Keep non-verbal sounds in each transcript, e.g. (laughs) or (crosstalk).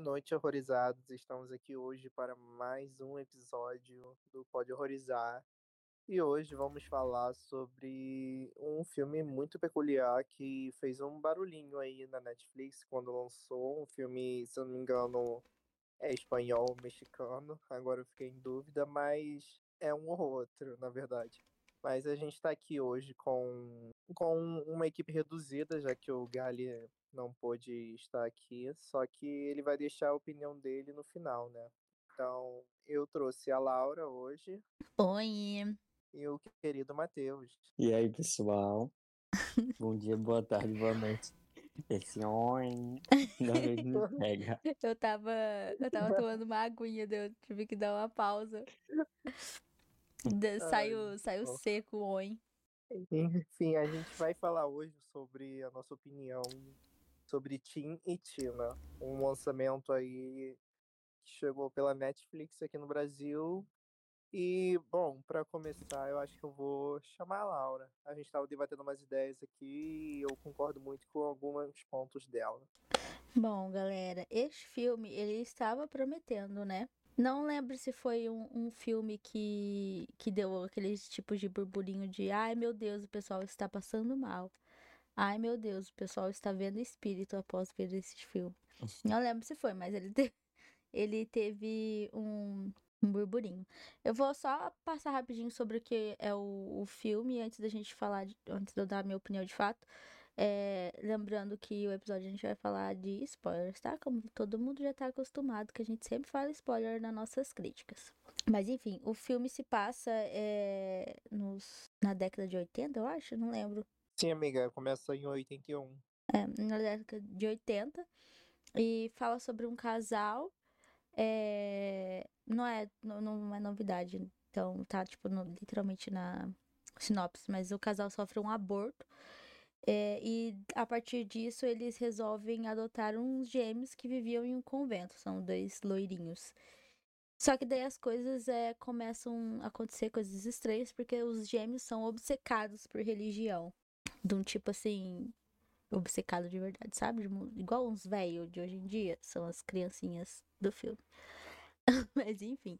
Noite, horrorizados. Estamos aqui hoje para mais um episódio do Pode Horrorizar. E hoje vamos falar sobre um filme muito peculiar que fez um barulhinho aí na Netflix quando lançou. Um filme, se eu não me engano, é espanhol mexicano. Agora eu fiquei em dúvida, mas é um ou outro, na verdade. Mas a gente está aqui hoje com, com uma equipe reduzida, já que o Gali não pôde estar aqui, só que ele vai deixar a opinião dele no final, né? Então, eu trouxe a Laura hoje. Oi. E o querido Matheus. E aí, pessoal? Bom dia, boa tarde, boa noite. Esse oi não me pega. (laughs) Eu tava, eu tava tomando uma aguinha, eu tive que dar uma pausa. saiu, saiu seco o oi. Enfim, a gente vai falar hoje sobre a nossa opinião sobre Tim e Tina, um lançamento aí que chegou pela Netflix aqui no Brasil. E, bom, para começar, eu acho que eu vou chamar a Laura. A gente estava debatendo umas ideias aqui e eu concordo muito com alguns pontos dela. Bom, galera, este filme, ele estava prometendo, né? Não lembro se foi um, um, filme que, que deu aqueles tipos de burburinho de ai meu Deus, o pessoal está passando mal. Ai, meu Deus, o pessoal está vendo espírito após ver esse filme. Não lembro se foi, mas ele, te... (laughs) ele teve um... um burburinho. Eu vou só passar rapidinho sobre o que é o, o filme antes da gente falar, de... antes de eu dar a minha opinião de fato. É... lembrando que o episódio a gente vai falar de spoilers, tá? Como todo mundo já tá acostumado, que a gente sempre fala spoiler nas nossas críticas. Mas enfim, o filme se passa é, nos, na década de 80, eu acho, não lembro. Sim, amiga, começa em 81. É, na década de 80. E fala sobre um casal. É, não, é, não, não é novidade. Então, tá, tipo, no, literalmente na sinopse. Mas o casal sofre um aborto. É, e a partir disso, eles resolvem adotar uns gêmeos que viviam em um convento. São dois loirinhos. Só que daí as coisas é, começam a acontecer coisas estranhas, porque os gêmeos são obcecados por religião de um tipo assim, obcecado de verdade, sabe? Igual uns velhos de hoje em dia, são as criancinhas do filme. (laughs) Mas enfim,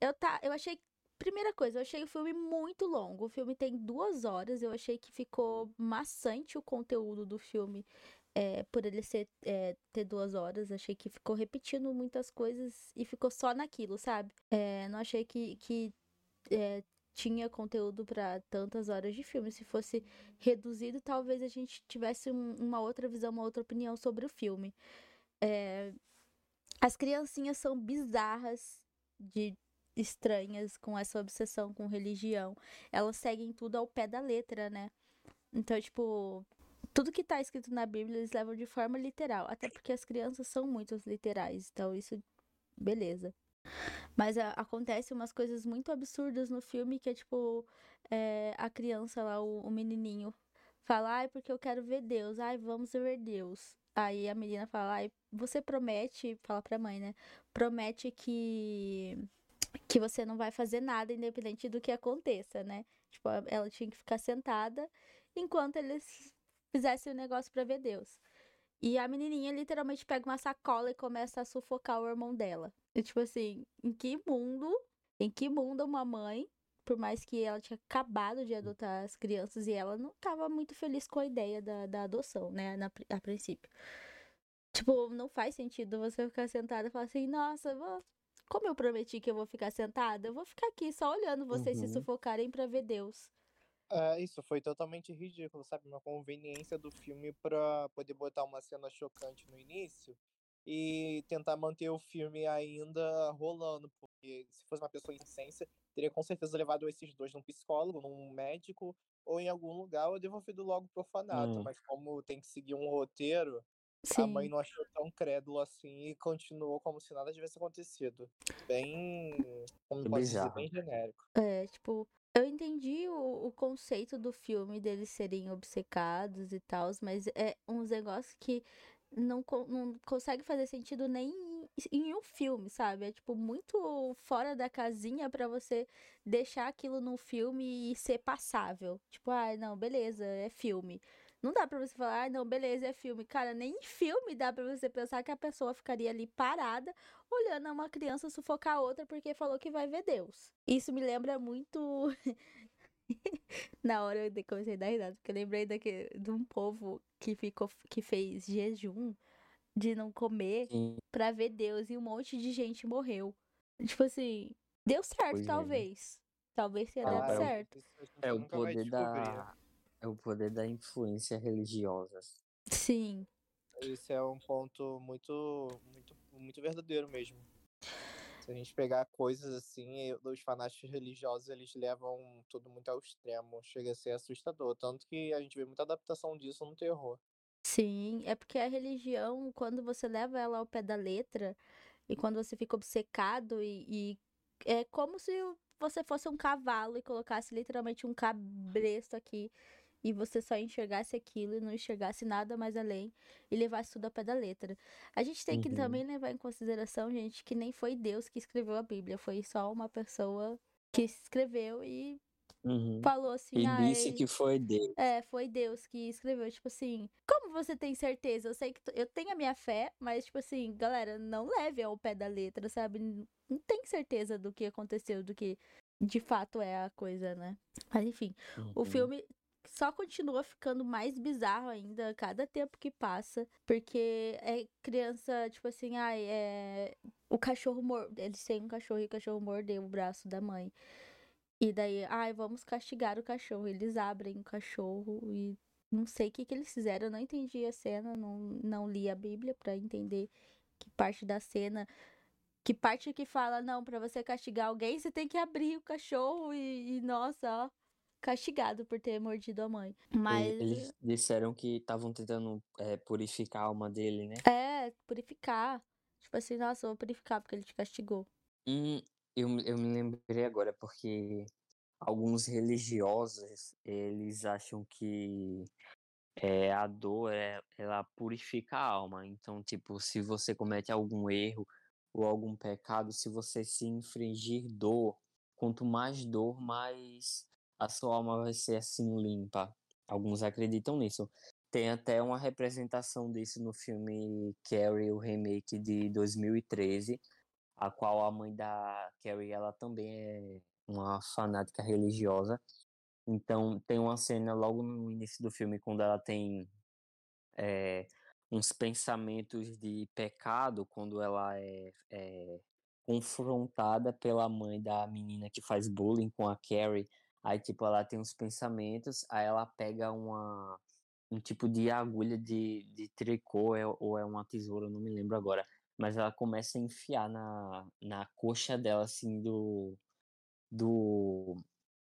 eu tá, eu achei Primeira coisa, eu achei o filme muito longo. O filme tem duas horas. Eu achei que ficou maçante o conteúdo do filme é, por ele ser, é, ter duas horas. Achei que ficou repetindo muitas coisas e ficou só naquilo, sabe? É, não achei que, que é, tinha conteúdo para tantas horas de filme. Se fosse reduzido, talvez a gente tivesse um, uma outra visão, uma outra opinião sobre o filme. É... As criancinhas são bizarras, de estranhas, com essa obsessão com religião. Elas seguem tudo ao pé da letra, né? Então, tipo, tudo que tá escrito na Bíblia eles levam de forma literal. Até porque as crianças são muito literais. Então, isso, beleza. Mas a, acontece umas coisas muito absurdas no filme que é tipo é, a criança lá, o, o menininho, fala, ai, porque eu quero ver Deus, ai, vamos ver Deus. Aí a menina fala, ai, você promete, fala pra mãe, né? Promete que que você não vai fazer nada independente do que aconteça, né? Tipo, ela tinha que ficar sentada enquanto eles fizessem o negócio para ver Deus. E a menininha literalmente pega uma sacola e começa a sufocar o irmão dela. Tipo assim, em que mundo, em que mundo uma mãe, por mais que ela tinha acabado de adotar as crianças e ela não estava muito feliz com a ideia da, da adoção, né, na, a princípio. Tipo, não faz sentido você ficar sentada e falar assim, nossa, vou... como eu prometi que eu vou ficar sentada, eu vou ficar aqui só olhando vocês uhum. se sufocarem para ver Deus. É, isso foi totalmente ridículo, sabe? Uma conveniência do filme para poder botar uma cena chocante no início e tentar manter o filme ainda rolando, porque se fosse uma pessoa em ciência, teria com certeza levado esses dois num psicólogo, num médico ou em algum lugar ou devolvido logo pro orfanato, hum. mas como tem que seguir um roteiro, Sim. a mãe não achou tão crédulo assim e continuou como se nada tivesse acontecido. Bem, como pode dizer, bem genérico. É, tipo, eu entendi o, o conceito do filme deles serem obcecados e tal, mas é uns negócios que não, não consegue fazer sentido nem em um filme, sabe? É tipo muito fora da casinha para você deixar aquilo no filme e ser passável. Tipo, ah, não, beleza, é filme. Não dá pra você falar, ah, não, beleza, é filme. Cara, nem em filme dá pra você pensar que a pessoa ficaria ali parada, olhando uma criança sufocar a outra porque falou que vai ver Deus. Isso me lembra muito. (laughs) Na hora eu comecei a dar risada, porque eu lembrei daquele, de um povo que ficou que fez jejum de não comer Sim. pra ver Deus e um monte de gente morreu. Tipo assim, deu certo, Pois é. talvez. Talvez tenha Ah, dado é o- certo. Isso gente É o vai poder da. É o poder da influência religiosa. Sim. Esse é um ponto muito, muito, muito verdadeiro mesmo. Se a gente pegar coisas assim, os fanáticos religiosos, eles levam tudo muito ao extremo. Chega a ser assustador. Tanto que a gente vê muita adaptação disso no terror. Sim, é porque a religião, quando você leva ela ao pé da letra, e quando você fica obcecado, e, e é como se você fosse um cavalo e colocasse literalmente um cabresto aqui, e você só enxergasse aquilo e não enxergasse nada mais além, e levasse tudo ao pé da letra. A gente tem que Uhum. também levar em consideração, gente, que nem foi Deus que escreveu a Bíblia, foi só uma pessoa que escreveu e Uhum. falou assim, E ah, disse que foi Deus. é, foi Deus que escreveu, tipo assim, como você tem certeza? Eu sei que eu tenho a minha fé, mas tipo assim, galera, não leve ao pé da letra, sabe? Não tem certeza do que aconteceu, do que de fato é a coisa, né? Mas enfim, o Uhum. filme só continua ficando mais bizarro ainda a cada tempo que passa, porque é criança, tipo assim, ai, é o cachorro mor... eles têm um cachorro e o cachorro mordeu o braço da mãe. E daí, ai, vamos castigar o cachorro. Eles abrem o cachorro e não sei o que, que eles fizeram. Eu não entendi a cena, não, não li a Bíblia pra entender que parte da cena. Que parte que fala, não, pra você castigar alguém, você tem que abrir o cachorro e, e, nossa, ó, castigado por ter mordido a mãe. Mas Eles disseram que estavam tentando é, purificar a alma dele, né? é, purificar. Tipo assim, nossa, vou purificar porque ele te castigou. Eu, me- eu me lembrei agora porque alguns religiosos, eles acham que é, a dor, é, ela purifica a alma. Então, tipo, se você comete algum erro ou algum pecado, se você se infringir dor, quanto mais dor, mais a sua alma vai ser assim limpa. Alguns acreditam nisso. Tem até uma representação disso no filme Carrie, o remake de 2013, a qual a mãe da Carrie, ela também é uma fanática religiosa. Então, tem uma cena logo no início do filme, quando ela tem é, uns pensamentos de pecado, quando ela é, é confrontada pela mãe da menina que faz bullying com a Carrie. Aí, tipo, ela tem uns pensamentos, aí ela pega uma, um tipo de agulha de, de tricô, é- ou é uma tesoura, não me lembro agora. Mas ela começa a enfiar na, na coxa dela, assim, do, do...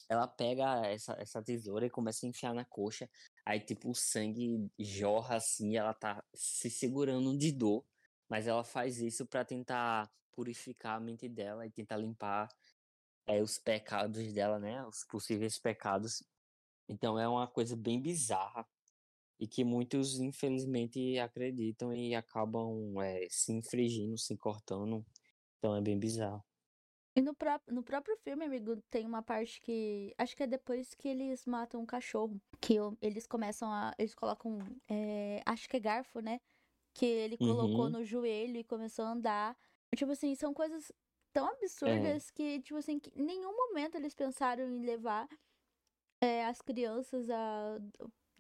Ela pega essa, essa tesoura e começa a enfiar na coxa. Aí, tipo, o sangue jorra, assim, ela tá se segurando de dor. Mas ela faz isso pra tentar purificar a mente dela e tentar limpar é, os pecados dela, né? Os possíveis pecados. Então é uma coisa bem bizarra e que muitos, infelizmente, acreditam e acabam é, se infringindo, se cortando. Então é bem bizarro. E no, pró no próprio filme, amigo, tem uma parte que. Acho que é depois que eles matam um cachorro. Que eles começam a. Eles colocam. é, acho que é garfo, né? Que ele colocou Uhum. no joelho e começou a andar. Tipo assim, são coisas tão absurdas que, tipo assim, que em nenhum momento eles pensaram em levar é, as crianças a,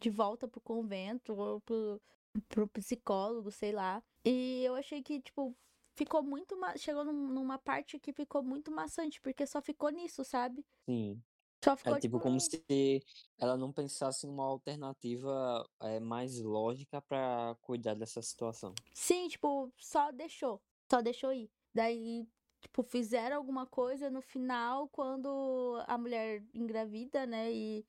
de volta pro convento ou pro, pro psicólogo, sei lá. E eu achei que, tipo, ficou muito. Chegou num- numa parte que ficou muito maçante, porque só ficou nisso, sabe? Sim. Só ficou É tipo como se ela não pensasse em uma alternativa é, mais lógica pra cuidar dessa situação. Sim, tipo, só deixou. Só deixou ir. Daí, tipo, fizeram alguma coisa no final quando a mulher engravida, né? E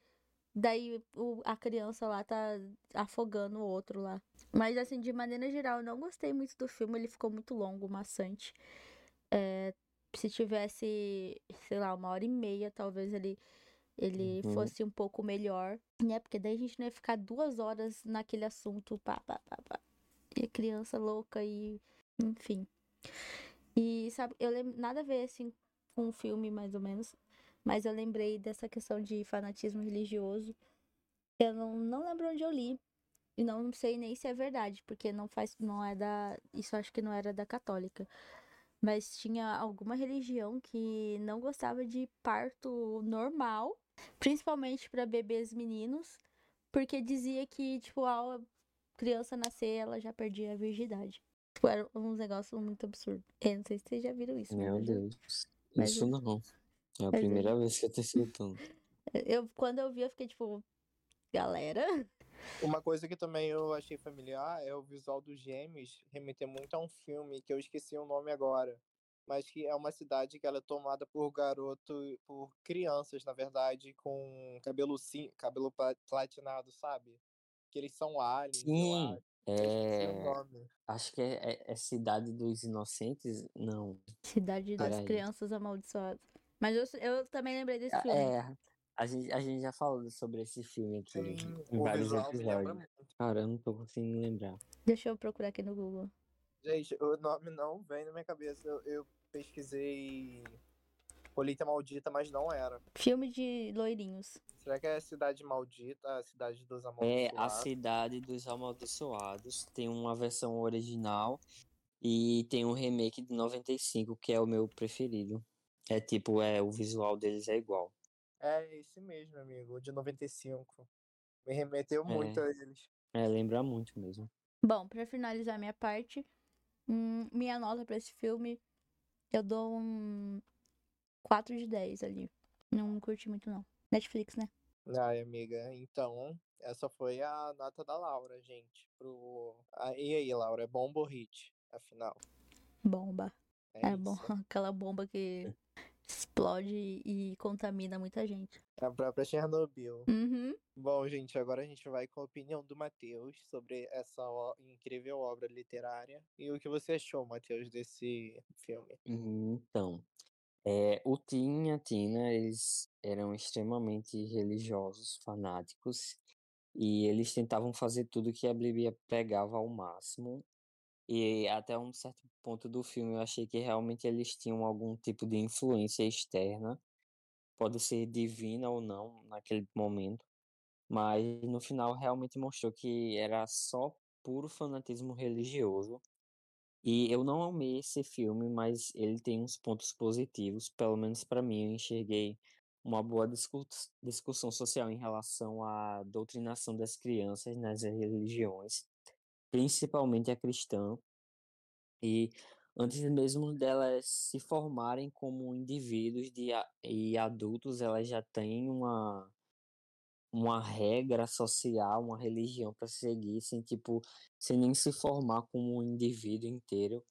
daí o- a criança lá tá afogando o outro lá. Mas, assim, de maneira geral, eu não gostei muito do filme. Ele ficou muito longo, maçante. É, se tivesse, sei lá, uma hora e meia, talvez ele, ele Uhum. fosse um pouco melhor, né? Porque daí a gente não ia ficar duas horas naquele assunto, pá, pá, pá, pá. E a criança louca e. Enfim. E sabe, eu lembro. Nada a ver, assim, com o filme, mais ou menos. Mas eu lembrei dessa questão de fanatismo religioso. Eu não, não lembro onde eu li. e não sei nem se é verdade, porque não faz, não é da, isso acho que não era da católica. Mas tinha alguma religião que não gostava de parto normal, principalmente para bebês meninos, porque dizia que, tipo, a criança nascer, ela já perdia a virgindade. Tipo, era um negócio muito absurdo. Eu não sei se vocês já viram isso. Meu mas eu- Deus. mas Isso eu- não. É a mas eu- primeira vez que eu tô escutando. (laughs) Eu, quando eu vi, eu fiquei tipo, galera. Uma coisa que também eu achei familiar é o visual dos gêmeos remeter muito a um filme que eu esqueci o nome agora. Mas que é uma cidade que ela é tomada por garoto, por crianças, na verdade, com cabelo sim, cabelo pla- platinado, sabe? Que eles são aliens, eu Sim, é. nome. Acho que é, é- é Cidade dos Inocentes? Não. Cidade das Peraí. Crianças Amaldiçoadas. Mas eu, eu também lembrei desse filme. É, a gente, a gente já falou sobre esse filme aqui Sim, em o vários episódios. Cara, eu não tô conseguindo lembrar. Deixa eu procurar aqui no Google. Gente, o nome não vem na minha cabeça. Eu, eu pesquisei Colheita Maldita, mas não era. Filme de loirinhos. Será que é Cidade Maldita, a Cidade dos É A Amaldiçoados? Cidade dos Amaldiçoados. Tem uma versão original e tem um remake de 95, que é o meu preferido. É tipo, é, o visual deles é igual. É esse mesmo, amigo, o de 95. Me remeteu muito É. a eles. É, lembra muito mesmo. Bom, pra finalizar minha parte, hum, minha nota pra esse filme, eu dou um 4 de 10 ali. Não curti muito, não. Netflix, né? Ai, amiga, então, essa foi a nota da Laura, gente. Pro... Ah, e aí, Laura, é bomba ou hit? Afinal, Bomba. é É bom, (laughs) aquela bomba que explode e contamina muita gente. É a própria Chernobyl. Uhum. Bom, gente, agora a gente vai com a opinião do Matheus sobre essa incrível obra literária. E o que você achou, Matheus, desse filme? Então, é, o Tim e a Tina, eles eram extremamente religiosos, fanáticos, e eles tentavam fazer tudo que a Bíblia pregava ao máximo. E até um certo ponto do filme eu achei que realmente eles tinham algum tipo de influência externa, pode ser divina ou não naquele momento, mas no final realmente mostrou que era só puro fanatismo religioso. E eu não amei esse filme, mas ele tem uns pontos positivos, pelo menos para mim, eu enxerguei uma boa discus- discussão social em relação à doutrinação das crianças nas religiões, principalmente a cristã. E antes mesmo delas se formarem como indivíduos de, e adultos, elas já têm uma, uma regra social, uma religião para seguir, sem, tipo, sem nem se formar como um indivíduo inteiro.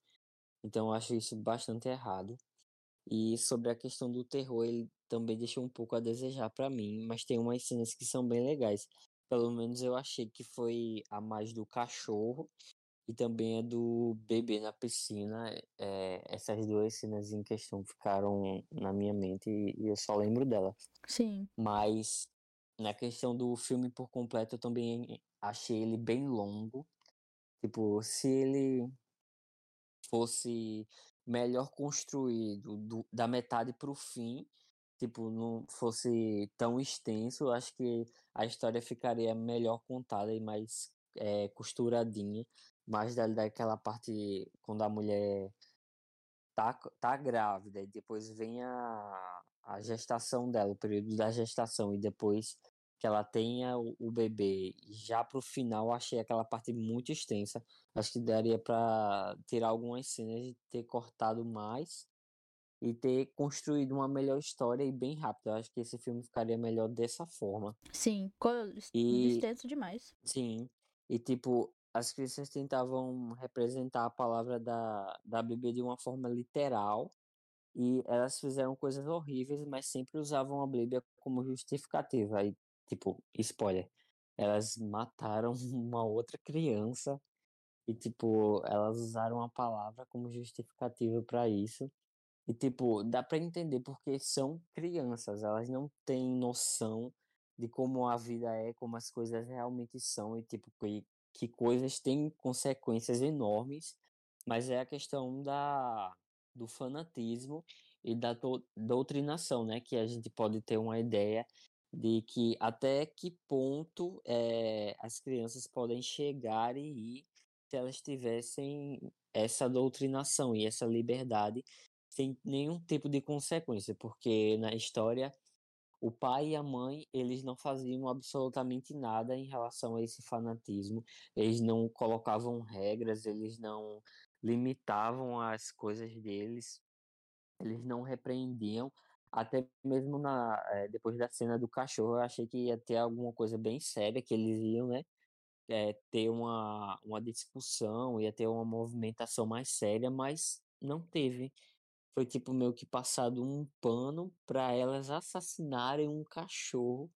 Então eu acho isso bastante errado. E sobre a questão do terror, ele também deixou um pouco a desejar para mim, mas tem umas cenas que são bem legais. Pelo menos eu achei que foi a mais do cachorro e também a do bebê na piscina. É, essas duas cenas em questão ficaram na minha mente e, e eu só lembro dela. Sim. Mas na questão do filme por completo, eu também achei ele bem longo. Tipo, se ele fosse melhor construído do- da metade pro fim, tipo, não fosse tão extenso, eu acho que a história ficaria melhor contada e mais eh, costuradinha. Mais da, daquela parte quando a mulher tá, tá grávida e depois vem a, a gestação dela, o período da gestação, e depois que ela tenha o, o bebê. Já pro final, achei aquela parte muito extensa. Acho que daria para tirar algumas cenas e ter cortado mais e ter construído uma melhor história e bem rápido. Eu acho que esse filme ficaria melhor dessa forma. Sim. E- Extenso demais. Sim. E tipo, as crianças tentavam representar a palavra da, da Bíblia de uma forma literal. E elas fizeram coisas horríveis, mas sempre usavam a Bíblia como justificativa. E, tipo, spoiler, elas mataram (laughs) uma outra criança e, tipo, elas usaram a palavra como justificativa para isso. E, tipo, dá para entender porque são crianças, elas não têm noção de como a vida é, como as coisas realmente são e, tipo, que, que coisas têm consequências enormes, mas é a questão da, do fanatismo e da do- doutrinação, né? Que a gente pode ter uma ideia de que até que ponto é, as crianças podem chegar e ir se elas tivessem essa doutrinação e essa liberdade sem nenhum tipo de consequência, porque na história o pai e a mãe, eles não faziam absolutamente nada em relação a esse fanatismo. Eles não colocavam regras, eles não limitavam as coisas deles, eles não repreendiam. Até mesmo na, é, depois da cena do cachorro, eu achei que ia ter alguma coisa bem séria que eles iam, né? É, ter uma, uma discussão, ia ter uma movimentação mais séria, mas não teve foi tipo meio que passado um pano para elas assassinarem um cachorro,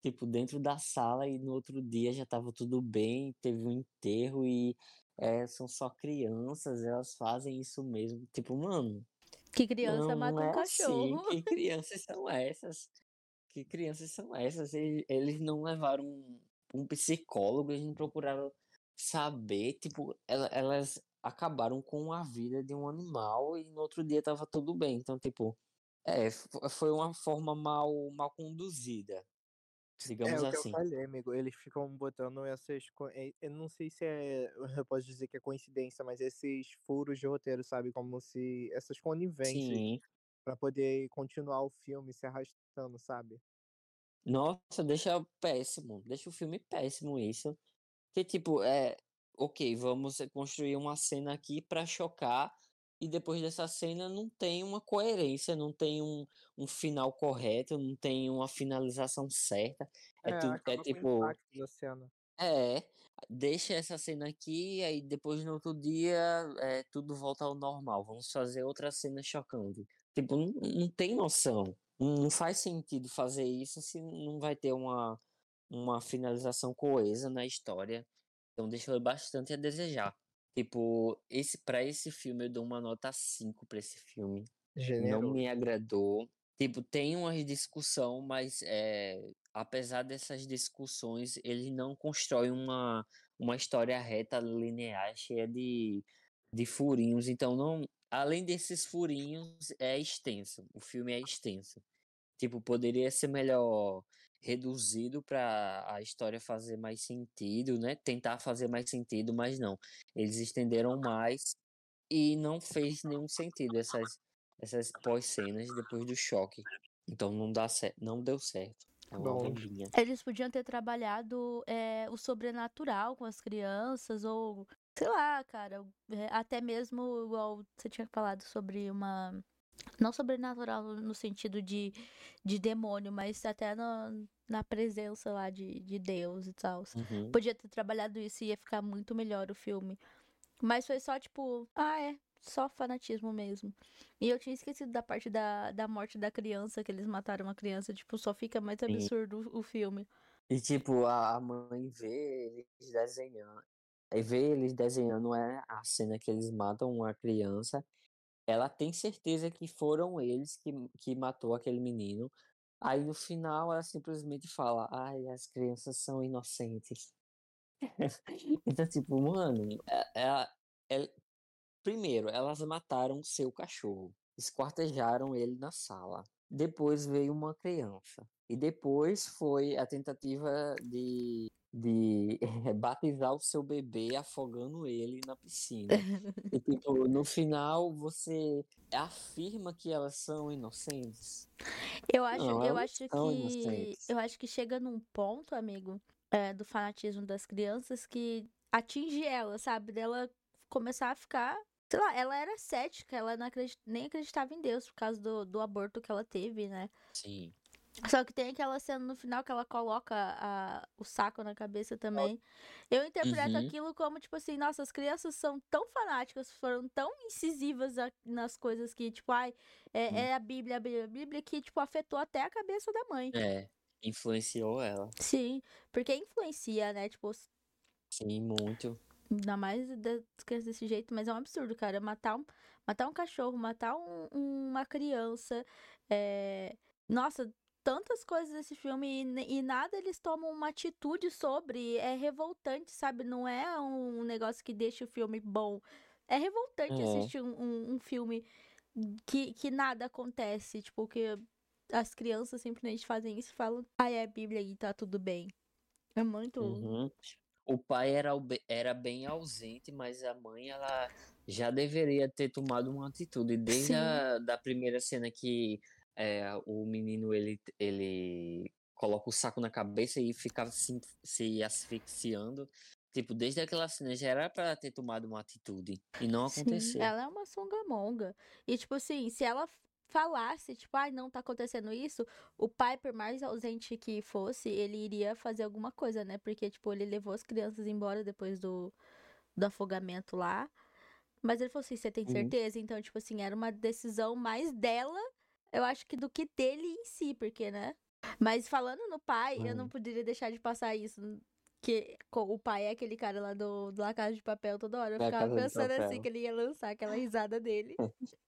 tipo dentro da sala e no outro dia já tava tudo bem, teve um enterro e é, são só crianças, elas fazem isso mesmo. Tipo, mano, que criança não, mata não um é cachorro? Assim. Que (laughs) crianças são essas? Que crianças são essas? Eles, eles não levaram um, um psicólogo, eles não procuraram saber, tipo, elas acabaram com a vida de um animal e no outro dia tava tudo bem. Então, tipo, é, foi uma forma mal, mal conduzida. Digamos é o que assim. eu falei, amigo. Eles ficam botando essas. Eu não sei se é. Eu posso dizer que é coincidência, mas esses furos de roteiro, sabe? Como se. Essas conivências. Sim. Pra poder continuar o filme se arrastando, sabe? Nossa, deixa péssimo. Deixa o filme péssimo isso. Que, tipo, é ok, vamos construir uma cena aqui para chocar e depois dessa cena não tem uma coerência, não tem um, um final correto, não tem uma finalização certa. É, É, tudo é tipo, é, deixa essa cena aqui, aí depois no outro dia é, tudo volta ao normal. Vamos fazer outra cena chocante. Tipo, não, não tem noção. Não, não faz sentido fazer isso se não vai ter uma, uma finalização coesa na história. Então deixou bastante a desejar. Tipo, esse para esse filme eu dou uma nota 5 para esse filme. Generoso. Não me agradou. Tipo, tem uma discussão, mas é, apesar dessas discussões, ele não constrói uma, uma história reta, linear, cheia de, de furinhos. Então, não, além desses furinhos, é extenso. O filme é extenso. Tipo, poderia ser melhor reduzido para a história fazer mais sentido, né? Tentar fazer mais sentido, mas não. Eles estenderam mais e não fez nenhum sentido essas essas pós-cenas depois do choque. Então não dá certo, não deu certo. É. Eles podiam ter trabalhado é, o sobrenatural com as crianças, ou sei lá, cara, é, até mesmo igual você tinha falado sobre uma. Não sobrenatural no sentido de, de demônio, mas até no, na presença lá de, de Deus e tal. Uhum. Podia ter trabalhado isso e ia ficar muito melhor o filme. Mas foi só tipo, ah, é, só fanatismo mesmo. E eu tinha esquecido da parte da, da morte da criança, que eles mataram uma criança, tipo, só fica mais absurdo o, o filme. E tipo, a a mãe vê eles desenhando. Aí vê eles desenhando é a cena que eles matam uma criança. Ela tem certeza que foram eles que, que matou aquele menino. Aí no final ela simplesmente fala: Ai, as crianças são inocentes. (laughs) então, tipo, mano, é- ela, ela- primeiro, elas mataram seu cachorro, esquartejaram ele na sala. Depois veio uma criança. E depois foi a tentativa de, de (laughs) batizar o seu bebê afogando ele na piscina. E, tipo, no final você afirma que elas são inocentes. Eu acho, Não, eu acho que inocentes. eu acho que chega num ponto, amigo, é, do fanatismo das crianças que atinge ela, sabe? Dela começar a ficar, sei lá, ela era cética, ela não acredit, nem acreditava em Deus por causa do, do aborto que ela teve, né? Sim. Só que tem aquela cena no final que ela coloca a, o saco na cabeça também. Eu interpreto Uhum. aquilo como, tipo assim, nossa, as crianças são tão fanáticas, foram tão incisivas a- nas coisas que, tipo, ai, é, Hum. é a Bíblia, a Bíblia, a Bíblia, que, tipo, afetou até a cabeça da mãe. É, influenciou ela. Sim, porque influencia, né? Tipo, Sim, muito. Ainda mais crianças desse jeito, mas é um absurdo, cara. Matar um, matar um cachorro, matar um- uma criança. é, Nossa, tantas coisas desse filme e, e nada eles tomam uma atitude sobre. É revoltante, sabe? Não é um negócio que deixa o filme bom. É revoltante É. assistir um, um- um filme que, que nada acontece. Tipo, que as crianças simplesmente fazem isso e falam, ah, é a Bíblia e tá tudo bem. É muito. Uhum. O pai era, era bem ausente, mas a mãe, ela já deveria ter tomado uma atitude. Desde Sim. a da primeira cena que é, o menino, ele, ele coloca o saco na cabeça e fica se, se asfixiando. Tipo, desde aquela cena já era pra ter tomado uma atitude. E não Sim, aconteceu. ela é uma songamonga. E, tipo assim, se ela falasse, tipo, ai, não tá acontecendo isso, o pai, por mais ausente que fosse, ele iria fazer alguma coisa, né? Porque, tipo, ele levou as crianças embora depois do, do afogamento lá. Mas ele falou assim, você tem Uhum. certeza? Então, tipo assim, era uma decisão mais dela, eu acho que do que dele em si, porque, né? Mas falando no pai, eu não Hum. poderia deixar de passar isso. Que o pai é aquele cara lá do, do La Casa de Papel toda hora. Eu Da ficava Casa pensando assim que ele ia lançar aquela risada dele. (laughs)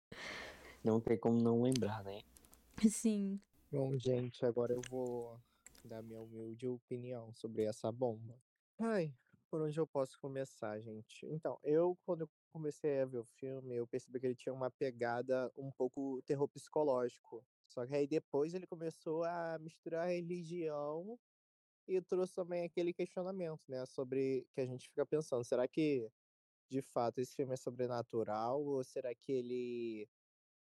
Não tem como não lembrar, né? Sim. Bom, gente, agora eu vou dar minha humilde opinião sobre essa bomba. Ai, por onde eu posso começar, gente? Então, eu, quando eu comecei a ver o filme, eu percebi que ele tinha uma pegada um pouco terror psicológico. Só que aí depois ele começou a misturar religião e trouxe também aquele questionamento, né? Sobre que a gente fica pensando, será que de fato esse filme é sobrenatural ou será que ele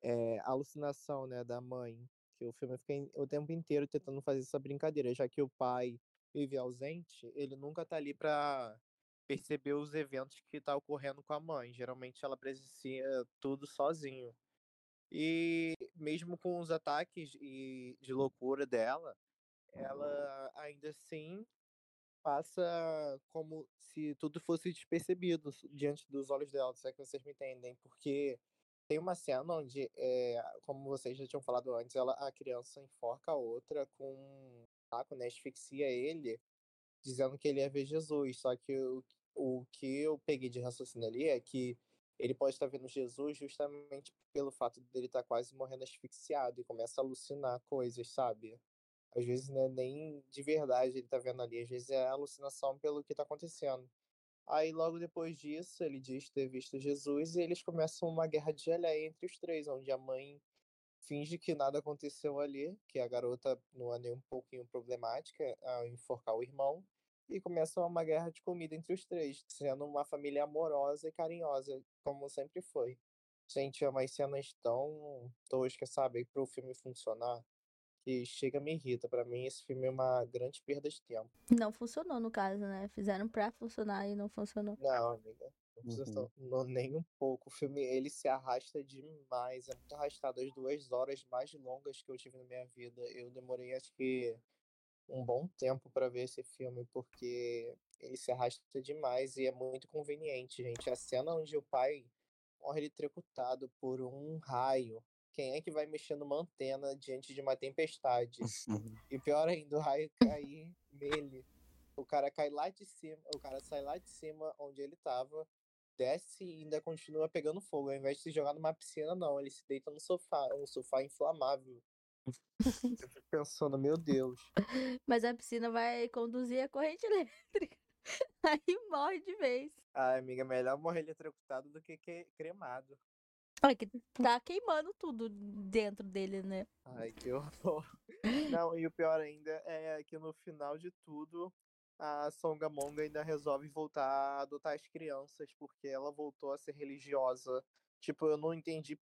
é alucinação, né, da mãe? Que o filme fica o tempo inteiro tentando fazer essa brincadeira, já que o pai vive ausente, ele nunca tá ali pra perceber os eventos que tá ocorrendo com a mãe. Geralmente ela presencia tudo sozinho. E mesmo com os ataques e de loucura dela, ela ainda assim passa como se tudo fosse despercebido diante dos olhos dela, se é que vocês me entendem, porque tem uma cena onde, é, como vocês já tinham falado antes, ela, a criança enforca a outra com um saco, né, asfixia ele, dizendo que ele ia ver Jesus, só que o, o que eu peguei de raciocínio ali é que ele pode estar vendo Jesus justamente pelo fato dele estar quase morrendo asfixiado e começa a alucinar coisas, sabe? Às vezes não é nem de verdade ele tá vendo ali, às vezes é alucinação pelo que tá acontecendo. Aí logo depois disso, ele diz ter visto Jesus e eles começam uma guerra de geleia entre os três, onde a mãe finge que nada aconteceu ali, que a garota não é nem um pouquinho problemática ao enforcar o irmão, e começa uma guerra de comida entre os três, sendo uma família amorosa e carinhosa, como sempre foi. Gente, é umas cenas tão toscas, sabe, para o filme funcionar, que chega me irrita. Pra mim, esse filme é uma grande perda de tempo. Não funcionou no caso, né? Fizeram pra funcionar e não funcionou. Não, amiga. Não Uhum. nem um pouco. O filme, ele se arrasta demais. É muito arrastado. As duas horas mais longas que eu tive na minha vida. Eu demorei, acho que, um bom tempo pra ver esse filme, porque ele se arrasta demais e é muito conveniente, gente. A cena onde o pai morre eletrocutado por um raio. Quem é que vai mexer numa antena diante de uma tempestade? E pior ainda, o raio (laughs) cair nele. O cara cai lá de cima, o cara sai lá de cima onde ele tava, desce e ainda continua pegando fogo. Ao invés de se jogar numa piscina, não, ele se deita no sofá, um sofá inflamável. (laughs) Eu fico pensando, meu Deus. Mas a piscina vai conduzir a corrente (laughs) elétrica. Aí morre de vez. Ai, amiga, melhor morrer eletrocutado do que, que cremado. Olha que (laughs) tá queimando tudo dentro dele, né? Ai, que horror. Não, e o pior ainda é que no final de tudo, a Songamonga ainda resolve voltar a adotar as crianças, porque ela voltou a ser religiosa. Tipo, eu não entendi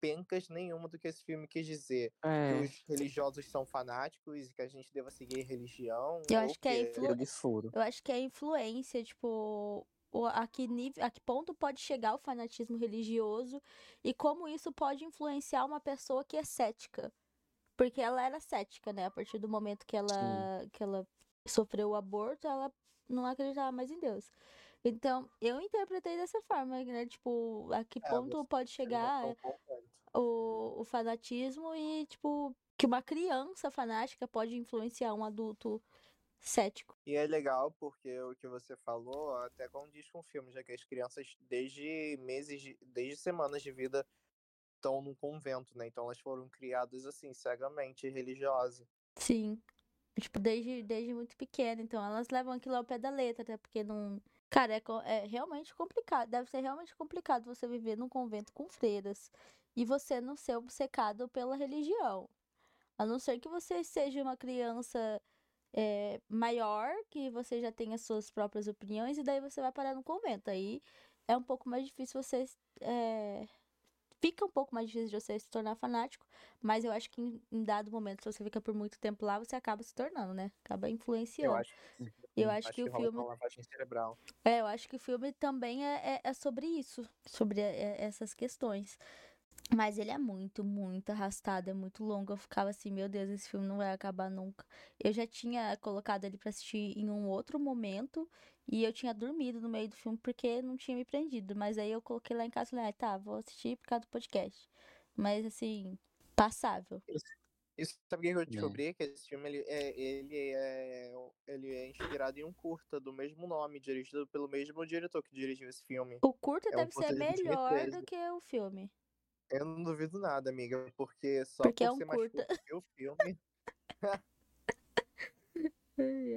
pencas nenhuma do que esse filme quis dizer. Que É, os religiosos são fanáticos e que a gente deva seguir religião. Eu acho que é quê? influ-. Eu acho que é influência, tipo, a que nível, a que ponto pode chegar o fanatismo religioso e como isso pode influenciar uma pessoa que é cética. Porque ela era cética, né? A partir do momento que ela, que ela sofreu o aborto, ela não acreditava mais em Deus. Então, eu interpretei dessa forma, né? Tipo, a que É, ponto você pode chegar o, o fanatismo e, tipo, que uma criança fanática pode influenciar um adulto cético. E é legal porque o que você falou até condiz com o filme, já que as crianças, desde meses, de- desde semanas de vida, estão num convento, né? Então elas foram criadas assim, cegamente religiosas. Sim. Tipo, desde, desde muito pequena. Então, elas levam aquilo ao pé da letra, até porque não. Cara, é, é realmente complicado. Deve ser realmente complicado você viver num convento com freiras e você não ser obcecado pela religião. A não ser que você seja uma criança é, maior, que você já tenha suas próprias opiniões, e daí você vai parar no convento. Aí é um pouco mais difícil você. É, fica um pouco mais difícil de você se tornar fanático, mas eu acho que em, em, dado momento, se você fica por muito tempo lá, você acaba se tornando, né? Acaba influenciando. Eu acho, eu acho, acho que, que, o filme. É, eu acho que o filme também é, é, é sobre isso, sobre é, essas questões. Mas ele é muito, muito arrastado, é muito longo. Eu ficava assim, meu Deus, esse filme não vai acabar nunca. Eu já tinha colocado ele para assistir em um outro momento e eu tinha dormido no meio do filme porque não tinha me prendido. Mas aí eu coloquei lá em casa e falei, ah, tá, vou assistir por causa do podcast. Mas assim, passável. Isso, sabe o que eu descobri? É. Que esse filme ele é, ele, é, ele é inspirado em um curta do mesmo nome, dirigido pelo mesmo diretor que dirigiu esse filme. O curta é deve um ser melhor do que o filme. Eu não duvido nada, amiga, porque só porque por é um ser curta. mais curto que o filme. (laughs)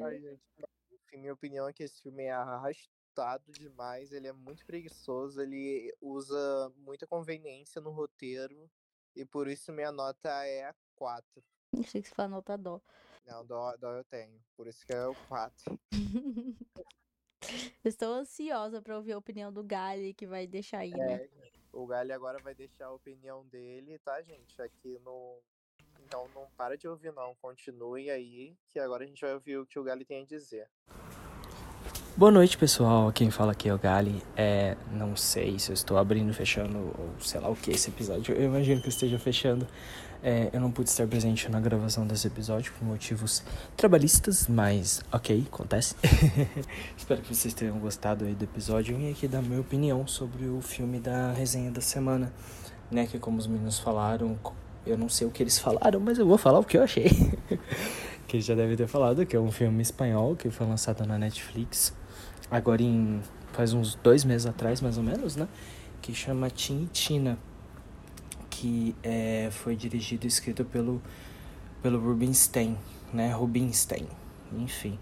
Ai, gente, enfim, minha opinião é que esse filme é arrastado demais, ele é muito preguiçoso, ele usa muita conveniência no roteiro, e por isso minha nota é a 4. (laughs) Achei que você falou nota dó. Não, dó, dó eu tenho, por isso que é o 4. (laughs) Estou ansiosa para ouvir a opinião do Gali, que vai deixar aí, né? É, o Gali agora vai deixar a opinião dele, tá, gente? Aqui no. Então não para de ouvir, não. Continue aí, que agora a gente vai ouvir o que o Gali tem a dizer. Boa noite, pessoal. Quem fala aqui é o Gali. É, não sei se eu estou abrindo, fechando, ou sei lá o que esse episódio. Eu imagino que eu esteja fechando. É, eu não pude estar presente na gravação desse episódio por motivos trabalhistas, mas ok, acontece. (laughs) Espero que vocês tenham gostado aí do episódio e aqui dar minha opinião sobre o filme da resenha da semana, né? Que como os meninos falaram, eu não sei o que eles falaram, mas eu vou falar o que eu achei. (laughs) que já deve ter falado, que é um filme espanhol que foi lançado na Netflix agora em faz uns dois meses atrás, mais ou menos, né? Que chama Tim e Tina que é, foi dirigido e escrito pelo, pelo Rubinstein, né? Rubinstein, enfim.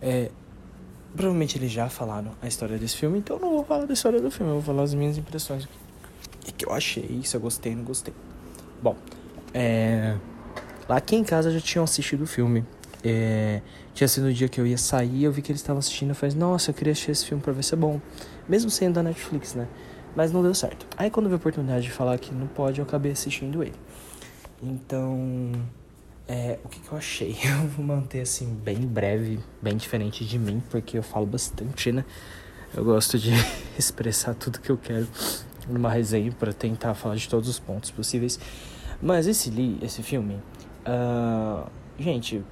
É, provavelmente eles já falaram a história desse filme, então eu não vou falar da história do filme, eu vou falar as minhas impressões. O que eu achei, se eu gostei ou não gostei. Bom, é, lá aqui em casa já tinham assistido o filme. É, tinha sido o dia que eu ia sair, eu vi que eles estavam assistindo, eu falei, nossa, eu queria assistir esse filme pra ver se é bom. Mesmo sendo da Netflix, né? Mas não deu certo. Aí quando vi a oportunidade de falar que não pode, eu acabei assistindo ele. Então, é, o que, que eu achei? (laughs) Eu vou manter assim, bem breve, bem diferente de mim, porque eu falo bastante, né? Eu gosto de (laughs) expressar tudo que eu quero numa resenha para tentar falar de todos os pontos possíveis. Mas esse, li, esse filme, uh, gente,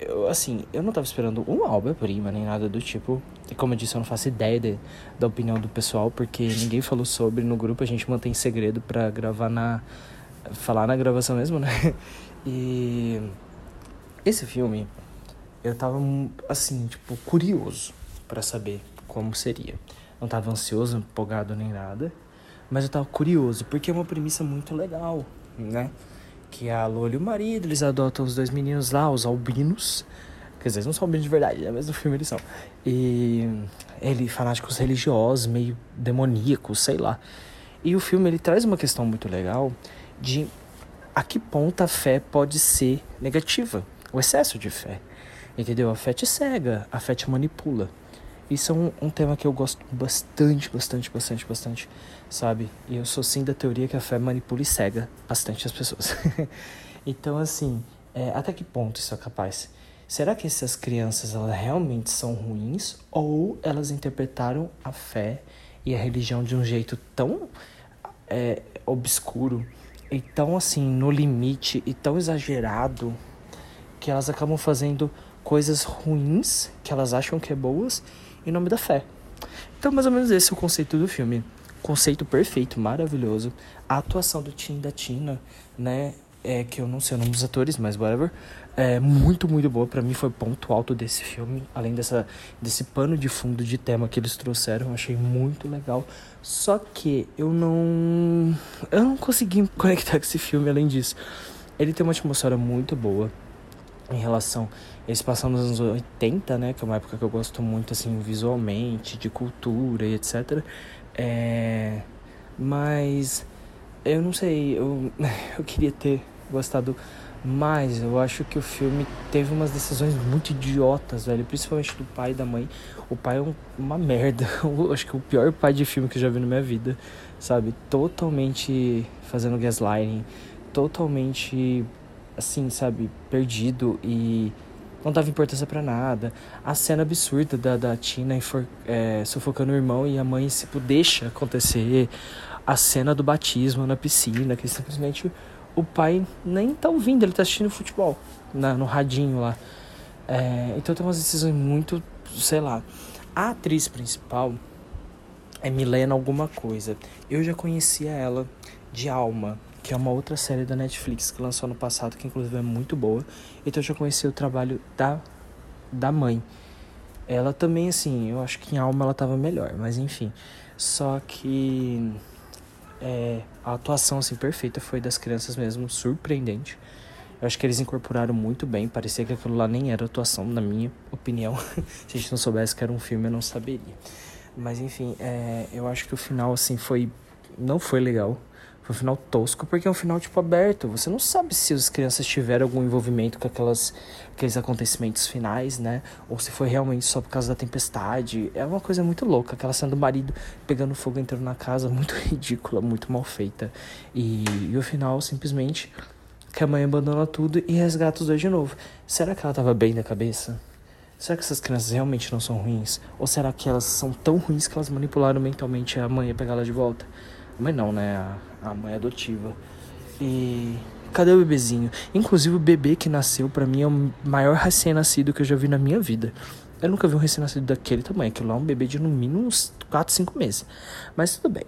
eu, assim, eu não tava esperando uma obra-prima nem nada do tipo. E como eu disse, eu não faço ideia de, da opinião do pessoal, porque ninguém falou sobre no grupo, a gente mantém segredo para gravar na. falar na gravação mesmo, né? (laughs) E. Esse filme, eu tava, assim, tipo, curioso para saber como seria. Não tava ansioso, empolgado nem nada, mas eu tava curioso, porque é uma premissa muito legal, né? que é a Lola e o marido, eles adotam os dois meninos lá, os albinos. Quer dizer, eles não são albinos de verdade, né? mas no filme eles são. E ele, fanáticos religiosos, meio demoníacos, sei lá. E o filme ele traz uma questão muito legal de a que ponto a fé pode ser negativa, o excesso de fé. Entendeu? A fé te cega, a fé te manipula. Isso é um, um tema que eu gosto bastante, bastante, bastante, bastante sabe? E eu sou sim da teoria que a fé manipula e cega bastante as pessoas. (laughs) então, assim, é, até que ponto isso é capaz? Será que essas crianças elas realmente são ruins ou elas interpretaram a fé e a religião de um jeito tão é, obscuro e tão assim no limite e tão exagerado que elas acabam fazendo coisas ruins que elas acham que é boas em nome da fé? Então, mais ou menos esse é o conceito do filme conceito perfeito, maravilhoso. A atuação do Tim da Tina, né? É que eu não sei o nome dos atores, mas whatever. É muito, muito boa. para mim foi ponto alto desse filme. Além dessa, desse pano de fundo de tema que eles trouxeram. Eu achei muito legal. Só que eu não. Eu não consegui conectar com esse filme além disso. Ele tem uma atmosfera muito boa em relação. Eles passam nos anos 80, né? Que é uma época que eu gosto muito, assim, visualmente, de cultura e etc. É, mas eu não sei, eu, (laughs) eu queria ter gostado Mas eu acho que o filme teve umas decisões muito idiotas, velho. Principalmente do pai e da mãe. O pai é um, uma merda. (laughs) Eu acho que é o pior pai de filme que eu já vi na minha vida. Sabe? Totalmente fazendo gaslighting. Totalmente, assim, sabe? Perdido e não dava importância para nada. A cena absurda da, da Tina é, sufocando o irmão e a mãe, tipo, deixa acontecer. A cena do batismo na piscina, que simplesmente o pai nem tá ouvindo, ele tá assistindo futebol na, no radinho lá. É, então tem umas decisões muito, sei lá. A atriz principal é Milena alguma coisa. Eu já conhecia ela de Alma, que é uma outra série da Netflix que lançou no passado, que inclusive é muito boa. Então eu já conheci o trabalho da, da mãe. Ela também, assim, eu acho que em Alma ela tava melhor, mas enfim. Só que é, a atuação assim perfeita foi das crianças mesmo, surpreendente. Eu acho que eles incorporaram muito bem, parecia que aquilo lá nem era atuação, na minha opinião. (laughs) Se a gente não soubesse que era um filme, eu não saberia. Mas enfim, é, eu acho que o final assim foi não foi legal. Foi final tosco, porque é um final, tipo, aberto. Você não sabe se as crianças tiveram algum envolvimento com aquelas, aqueles acontecimentos finais, né? Ou se foi realmente só por causa da tempestade. É uma coisa muito louca. Aquela cena do marido pegando fogo entrando na casa, (laughs) muito ridícula, muito mal feita. E, e o final, simplesmente, que a mãe abandona tudo e resgata os dois de novo. Será que ela tava bem da cabeça? Será que essas crianças realmente não são ruins? Ou será que elas são tão ruins que elas manipularam mentalmente a mãe a pegar ela de volta? Mãe não, né? A, a mãe adotiva. E cadê o bebezinho? Inclusive o bebê que nasceu para mim é o maior recém-nascido que eu já vi na minha vida. Eu nunca vi um recém-nascido daquele tamanho. Aquilo lá é um bebê de no mínimo uns 4, 5 meses. Mas tudo bem.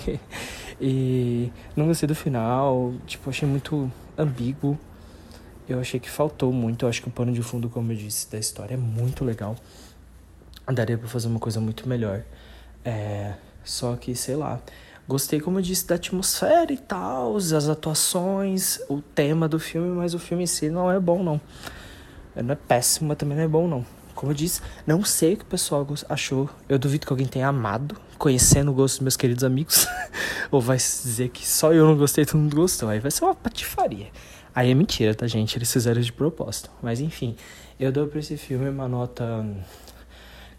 (laughs) e não gostei do final. Tipo, achei muito ambíguo. Eu achei que faltou muito. Eu acho que o pano de fundo, como eu disse, da história é muito legal. Daria pra fazer uma coisa muito melhor. É... Só que, sei lá. Gostei, como eu disse, da atmosfera e tal, as atuações, o tema do filme, mas o filme em si não é bom, não. Não é péssimo, mas também não é bom, não. Como eu disse, não sei o que o pessoal achou. Eu duvido que alguém tenha amado, conhecendo o gosto dos meus queridos amigos. (laughs) Ou vai dizer que só eu não gostei e todo mundo gostou. Aí vai ser uma patifaria. Aí é mentira, tá, gente? Eles fizeram de propósito. Mas enfim, eu dou pra esse filme uma nota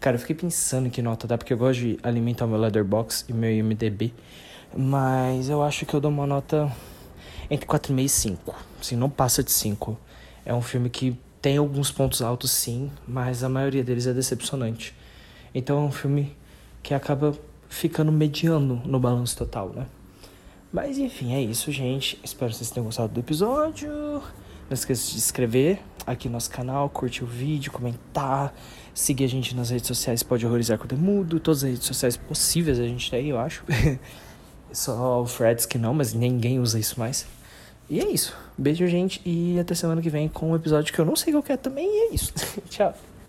Cara, eu fiquei pensando em que nota dá, porque eu gosto de alimentar o meu Leatherbox e meu IMDB. Mas eu acho que eu dou uma nota entre 4,5 e 5. Assim, não passa de 5. É um filme que tem alguns pontos altos, sim, mas a maioria deles é decepcionante. Então é um filme que acaba ficando mediano no balanço total, né? Mas enfim, é isso, gente. Espero que vocês tenham gostado do episódio. Não esqueça de se inscrever aqui no nosso canal, curtir o vídeo, comentar, seguir a gente nas redes sociais, pode horrorizar com o Demudo, todas as redes sociais possíveis a gente tem, eu acho. (laughs) Só o Freds que não, mas ninguém usa isso mais. E é isso. Beijo, gente, e até semana que vem com um episódio que eu não sei qual é também, e é isso. (laughs) Tchau.